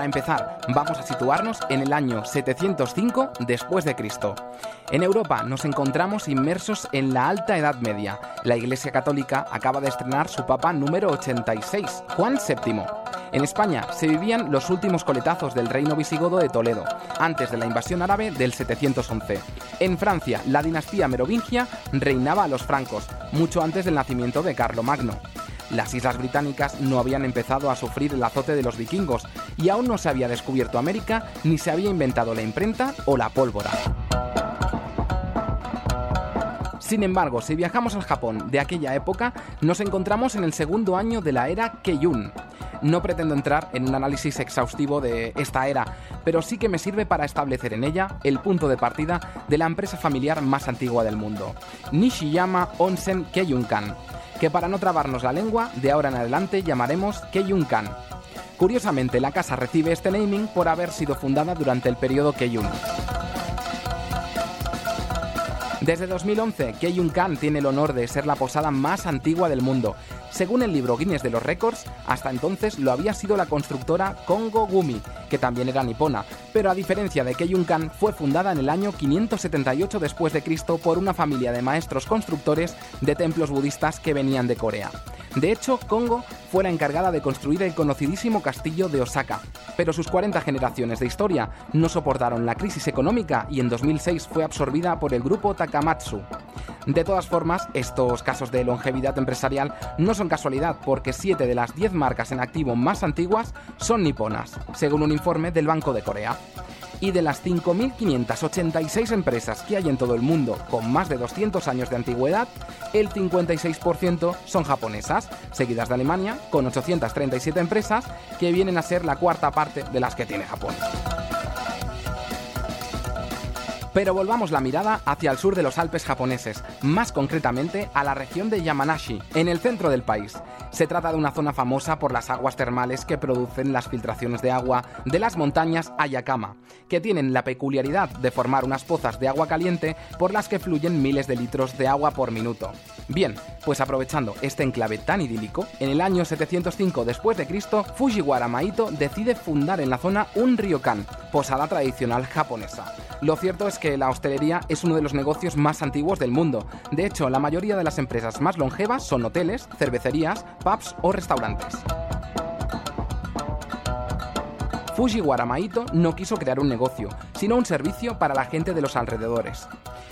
Empezar, vamos a situarnos en el año 705 después de Cristo. En Europa nos encontramos inmersos en la Alta Edad Media. La Iglesia Católica acaba de estrenar su Papa número 86, Juan VII. En España se vivían los últimos coletazos del reino visigodo de Toledo, antes de la invasión árabe del 711. En Francia, la dinastía merovingia reinaba a los francos, mucho antes del nacimiento de Carlomagno. Las islas británicas no habían empezado a sufrir el azote de los vikingos y aún no se había descubierto América ni se había inventado la imprenta o la pólvora. Sin embargo, si viajamos al Japón de aquella época, nos encontramos en el segundo año de la era Keiyun. No pretendo entrar en un análisis exhaustivo de esta era, pero sí que me sirve para establecer en ella el punto de partida de la empresa familiar más antigua del mundo, Nishiyama Onsen Keiyunkan, que para no trabarnos la lengua, de ahora en adelante llamaremos Keiyunkan. Curiosamente, la casa recibe este naming por haber sido fundada durante el periodo Keiyun. Desde 2011, Keiyunkan tiene el honor de ser la posada más antigua del mundo. Según el libro Guinness de los Récords, hasta entonces lo había sido la constructora Kongo Gumi, que también era nipona, pero a diferencia de Keiyunkan, fue fundada en el año 578 después de Cristo por una familia de maestros constructores de templos budistas que venían de Corea. De hecho, Kongo fue la encargada de construir el conocidísimo castillo de Osaka, pero sus 40 generaciones de historia no soportaron la crisis económica y en 2006 fue absorbida por el grupo Takamatsu. De todas formas, estos casos de longevidad empresarial no son casualidad porque 7 de las 10 marcas en activo más antiguas son niponas, según un informe del Banco de Corea. Y de las 5.586 empresas que hay en todo el mundo con más de 200 años de antigüedad, el 56% son japonesas, seguidas de Alemania, con 837 empresas, que vienen a ser la cuarta parte de las que tiene Japón. Pero volvamos la mirada hacia el sur de los Alpes japoneses, más concretamente a la región de Yamanashi, en el centro del país. Se trata de una zona famosa por las aguas termales que producen las filtraciones de agua de las montañas Ayakama, que tienen la peculiaridad de formar unas pozas de agua caliente por las que fluyen miles de litros de agua por minuto. Bien, pues aprovechando este enclave tan idílico, en el año 705 después de Cristo, Fujiwara Maito decide fundar en la zona un ryokan, posada tradicional japonesa. Lo cierto es que la hostelería es uno de los negocios más antiguos del mundo. De hecho, la mayoría de las empresas más longevas son hoteles, cervecerías, pubs o restaurantes. Fujiwara Maito no quiso crear un negocio, sino un servicio para la gente de los alrededores.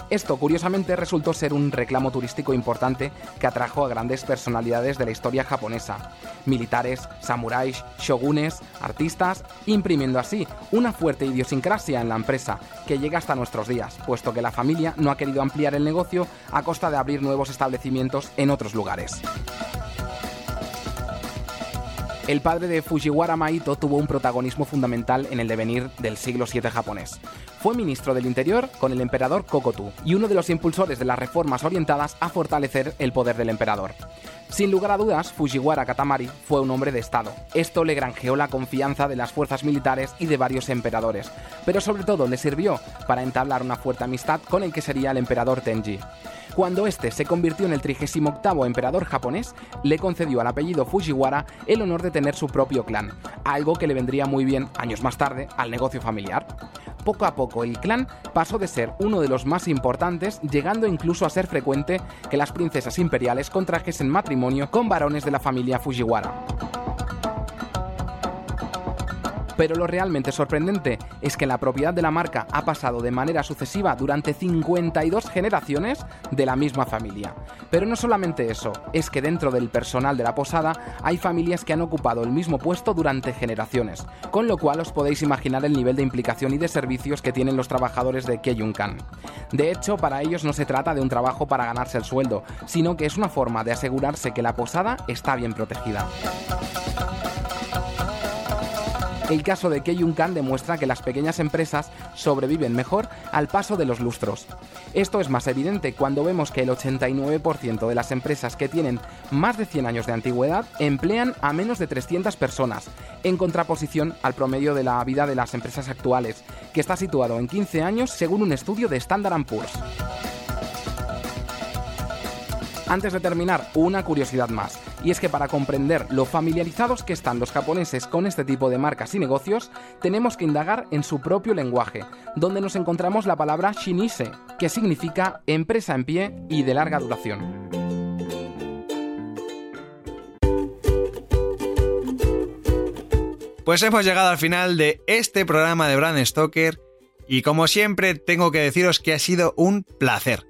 Esto, curiosamente, resultó ser un reclamo turístico importante que atrajo a grandes personalidades de la historia japonesa, militares, samuráis, shogunes, artistas, imprimiendo así una fuerte idiosincrasia en la empresa que llega hasta nuestros días, puesto que la familia no ha querido ampliar el negocio a costa de abrir nuevos establecimientos en otros lugares. El padre de Fujiwara Maito tuvo un protagonismo fundamental en el devenir del siglo VII japonés. Fue ministro del Interior con el emperador Kokotu y uno de los impulsores de las reformas orientadas a fortalecer el poder del emperador. Sin lugar a dudas, Fujiwara Katamari fue un hombre de Estado. Esto le granjeó la confianza de las fuerzas militares y de varios emperadores, pero sobre todo le sirvió para entablar una fuerte amistad con el que sería el emperador Tenji. Cuando este se convirtió en el 38 emperador japonés, le concedió al apellido Fujiwara el honor de tener su propio clan, algo que le vendría muy bien años más tarde al negocio familiar. Poco a poco el clan pasó de ser uno de los más importantes, llegando incluso a ser frecuente que las princesas imperiales contrajesen matrimonio con varones de la familia Fujiwara. Pero lo realmente sorprendente es que la propiedad de la marca ha pasado de manera sucesiva durante 52 generaciones de la misma familia. Pero no solamente eso, es que dentro del personal de la posada hay familias que han ocupado el mismo puesto durante generaciones, con lo cual os podéis imaginar el nivel de implicación y de servicios que tienen los trabajadores de Keyunkan. De hecho, para ellos no se trata de un trabajo para ganarse el sueldo, sino que es una forma de asegurarse que la posada está bien protegida. El caso de Keyunkan demuestra que las pequeñas empresas sobreviven mejor al paso de los lustros. Esto es más evidente cuando vemos que el 89% de las empresas que tienen más de 100 años de antigüedad emplean a menos de 300 personas, en contraposición al promedio de la vida de las empresas actuales, que está situado en 15 años según un estudio de Standard Poor's. Antes de terminar, una curiosidad más, y es que para comprender lo familiarizados que están los japoneses con este tipo de marcas y negocios, tenemos que indagar en su propio lenguaje, donde nos encontramos la palabra shinise, que significa empresa en pie y de larga duración. Pues hemos llegado al final de este programa de Brand Stoker y como siempre tengo que deciros que ha sido un placer.